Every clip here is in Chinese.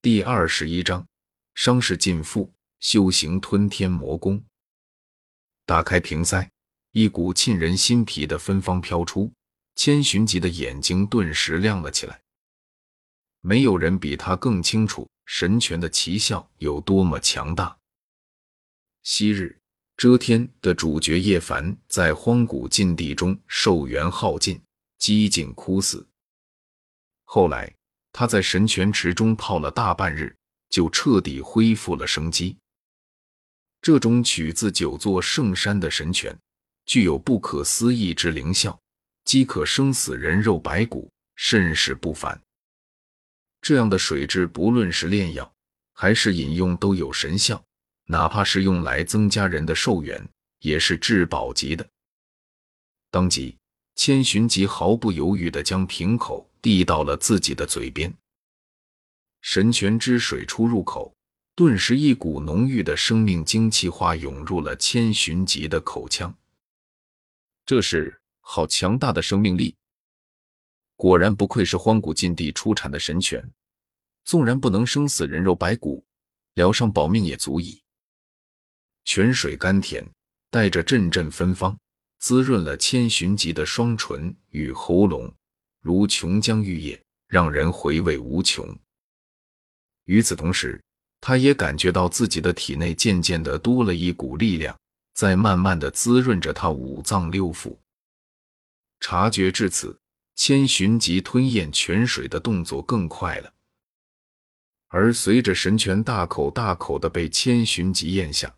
第二十一章，伤势尽复，修行吞天魔功。打开瓶塞，一股沁人心脾的芬芳飘出，千寻疾的眼睛顿时亮了起来。没有人比他更清楚神拳的奇效有多么强大。昔日遮天的主角叶凡在荒古禁地中寿元耗尽，几近枯死。后来。他在神泉池中泡了大半日，就彻底恢复了生机。这种取自九座圣山的神泉，具有不可思议之灵效，饥渴生死人肉白骨，甚是不凡。这样的水质，不论是炼药还是饮用，都有神效，哪怕是用来增加人的寿元，也是至宝级的。当即，千寻疾毫不犹豫地将瓶口。递到了自己的嘴边，神泉之水出入口，顿时一股浓郁的生命精气化涌入了千寻疾的口腔。这是好强大的生命力！果然不愧是荒古禁地出产的神泉，纵然不能生死人肉白骨，疗伤保命也足矣。泉水甘甜，带着阵阵芬芳，滋润了千寻疾的双唇与喉咙。如琼浆玉液，让人回味无穷。与此同时，他也感觉到自己的体内渐渐的多了一股力量，在慢慢的滋润着他五脏六腑。察觉至此，千寻疾吞咽泉水的动作更快了。而随着神泉大口大口的被千寻疾咽下，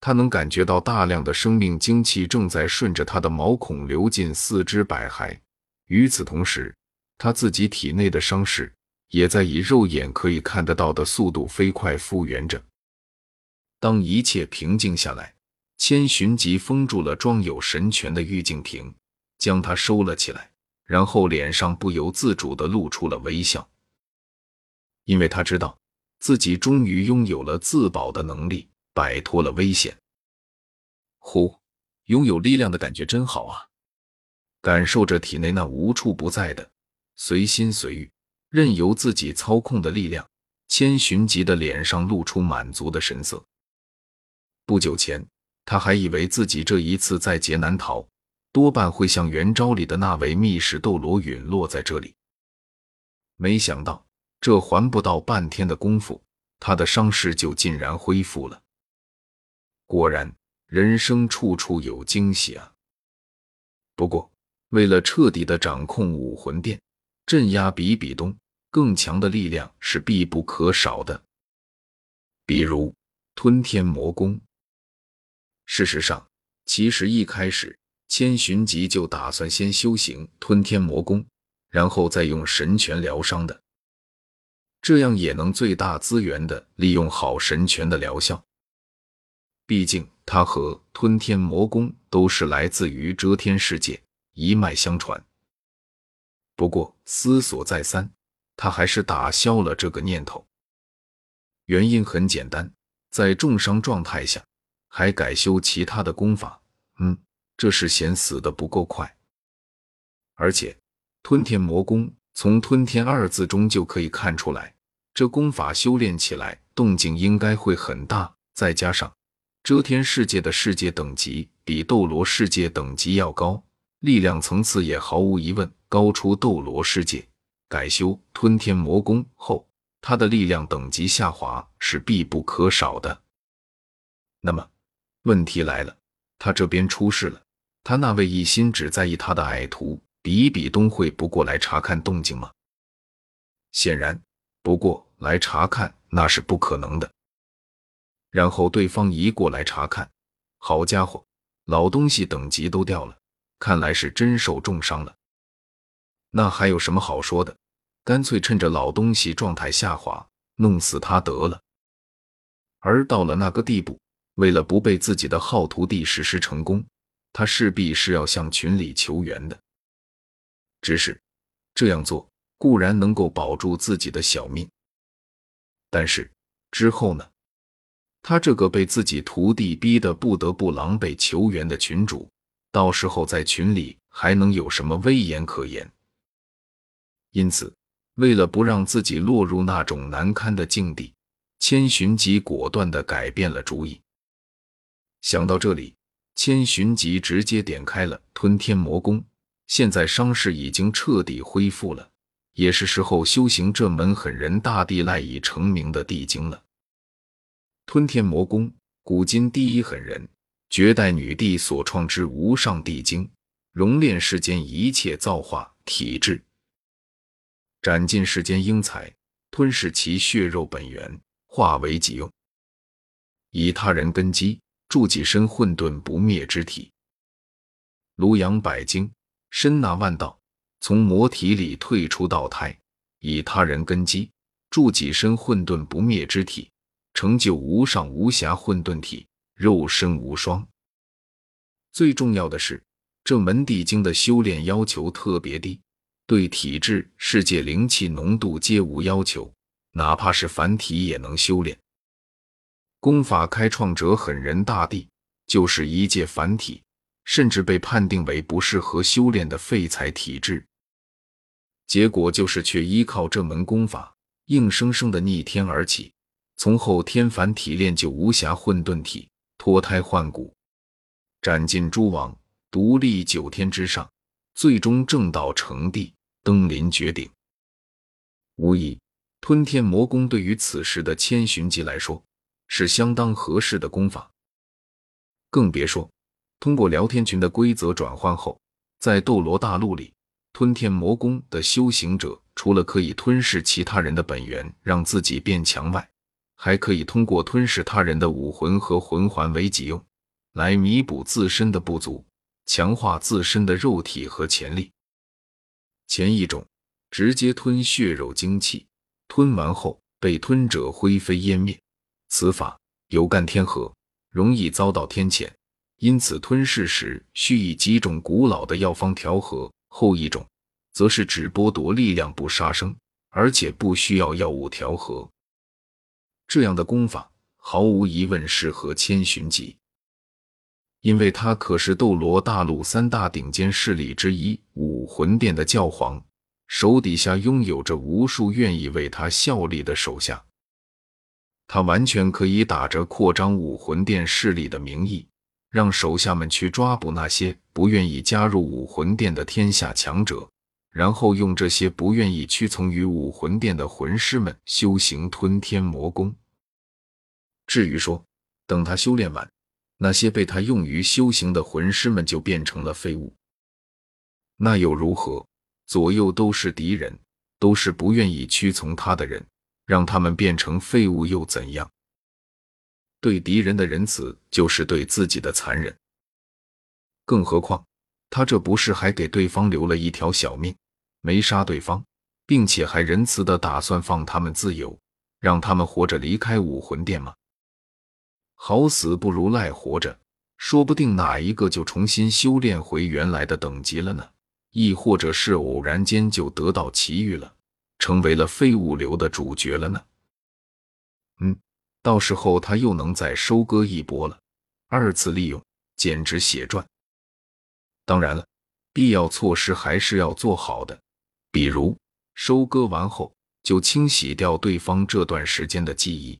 他能感觉到大量的生命精气正在顺着他的毛孔流进四肢百骸。与此同时，他自己体内的伤势也在以肉眼可以看得到的速度飞快复原着。当一切平静下来，千寻疾封住了装有神泉的玉净瓶，将它收了起来，然后脸上不由自主地露出了微笑，因为他知道自己终于拥有了自保的能力，摆脱了危险。呼，拥有力量的感觉真好啊！感受着体内那无处不在的随心随欲、任由自己操控的力量，千寻疾的脸上露出满足的神色。不久前，他还以为自己这一次在劫难逃，多半会像元昭里的那位密室斗罗陨落在这里。没想到，这还不到半天的功夫，他的伤势就竟然恢复了。果然，人生处处有惊喜啊！不过，为了彻底的掌控武魂殿，镇压比比东，更强的力量是必不可少的。比如吞天魔功。事实上，其实一开始千寻疾就打算先修行吞天魔功，然后再用神拳疗伤的，这样也能最大资源的利用好神拳的疗效。毕竟他和吞天魔功都是来自于遮天世界。一脉相传。不过思索再三，他还是打消了这个念头。原因很简单，在重伤状态下还改修其他的功法，嗯，这是嫌死的不够快。而且吞天魔功从“吞天”二字中就可以看出来，这功法修炼起来动静应该会很大。再加上遮天世界的世界等级比斗罗世界等级要高。力量层次也毫无疑问高出斗罗世界。改修吞天魔功后，他的力量等级下滑是必不可少的。那么，问题来了，他这边出事了，他那位一心只在意他的矮徒比比东会不过来查看动静吗？显然，不过来查看那是不可能的。然后对方一过来查看，好家伙，老东西等级都掉了。看来是真受重伤了，那还有什么好说的？干脆趁着老东西状态下滑，弄死他得了。而到了那个地步，为了不被自己的好徒弟实施成功，他势必是要向群里求援的。只是这样做固然能够保住自己的小命，但是之后呢？他这个被自己徒弟逼得不得不狼狈求援的群主。到时候在群里还能有什么威严可言？因此，为了不让自己落入那种难堪的境地，千寻疾果断地改变了主意。想到这里，千寻疾直接点开了吞天魔功。现在伤势已经彻底恢复了，也是时候修行这门狠人大帝赖以成名的地经了。吞天魔功，古今第一狠人，绝代女帝所创之无上帝经，熔炼世间一切造化体质，斩尽世间英才，吞噬其血肉本源，化为己用，以他人根基铸己身混沌不灭之体。庐阳百经。身纳万道，从魔体里退出道胎，以他人根基铸己身混沌不灭之体，成就无上无瑕混沌体，肉身无双。最重要的是，这门地经的修炼要求特别低，对体质、世界灵气浓度皆无要求，哪怕是凡体也能修炼。功法开创者狠人大帝，就是一介凡体。甚至被判定为不适合修炼的废材体质，结果就是却依靠这门功法，硬生生的逆天而起，从后天凡体炼就无暇混沌体，脱胎换骨，斩尽诸王，独立九天之上，最终正道成帝，登临绝顶。无疑，吞天魔功对于此时的千寻疾来说是相当合适的功法，更别说。通过聊天群的规则转换后，在斗罗大陆里，吞天魔功的修行者除了可以吞噬其他人的本源，让自己变强外，还可以通过吞噬他人的武魂和魂环为己用，来弥补自身的不足，强化自身的肉体和潜力。前一种直接吞血肉精气，吞完后被吞者灰飞烟灭，此法有干天河，容易遭到天谴。因此，吞噬时需以几种古老的药方调和；后一种则是只剥夺力量不杀生，而且不需要药物调和。这样的功法毫无疑问适合千寻疾，因为他可是斗罗大陆三大顶尖势力之一武魂殿的教皇，手底下拥有着无数愿意为他效力的手下，他完全可以打着扩张武魂殿势力的名义。让手下们去抓捕那些不愿意加入武魂殿的天下强者，然后用这些不愿意屈从于武魂殿的魂师们修行吞天魔功。至于说等他修炼完，那些被他用于修行的魂师们就变成了废物，那又如何？左右都是敌人，都是不愿意屈从他的人，让他们变成废物又怎样？对敌人的仁慈，就是对自己的残忍。更何况，他这不是还给对方留了一条小命，没杀对方，并且还仁慈的打算放他们自由，让他们活着离开武魂殿吗？好死不如赖活着，说不定哪一个就重新修炼回原来的等级了呢？亦或者是偶然间就得到奇遇了，成为了废物流的主角了呢？嗯。到时候他又能再收割一波了，二次利用简直血赚。当然了，必要措施还是要做好的，比如收割完后就清洗掉对方这段时间的记忆，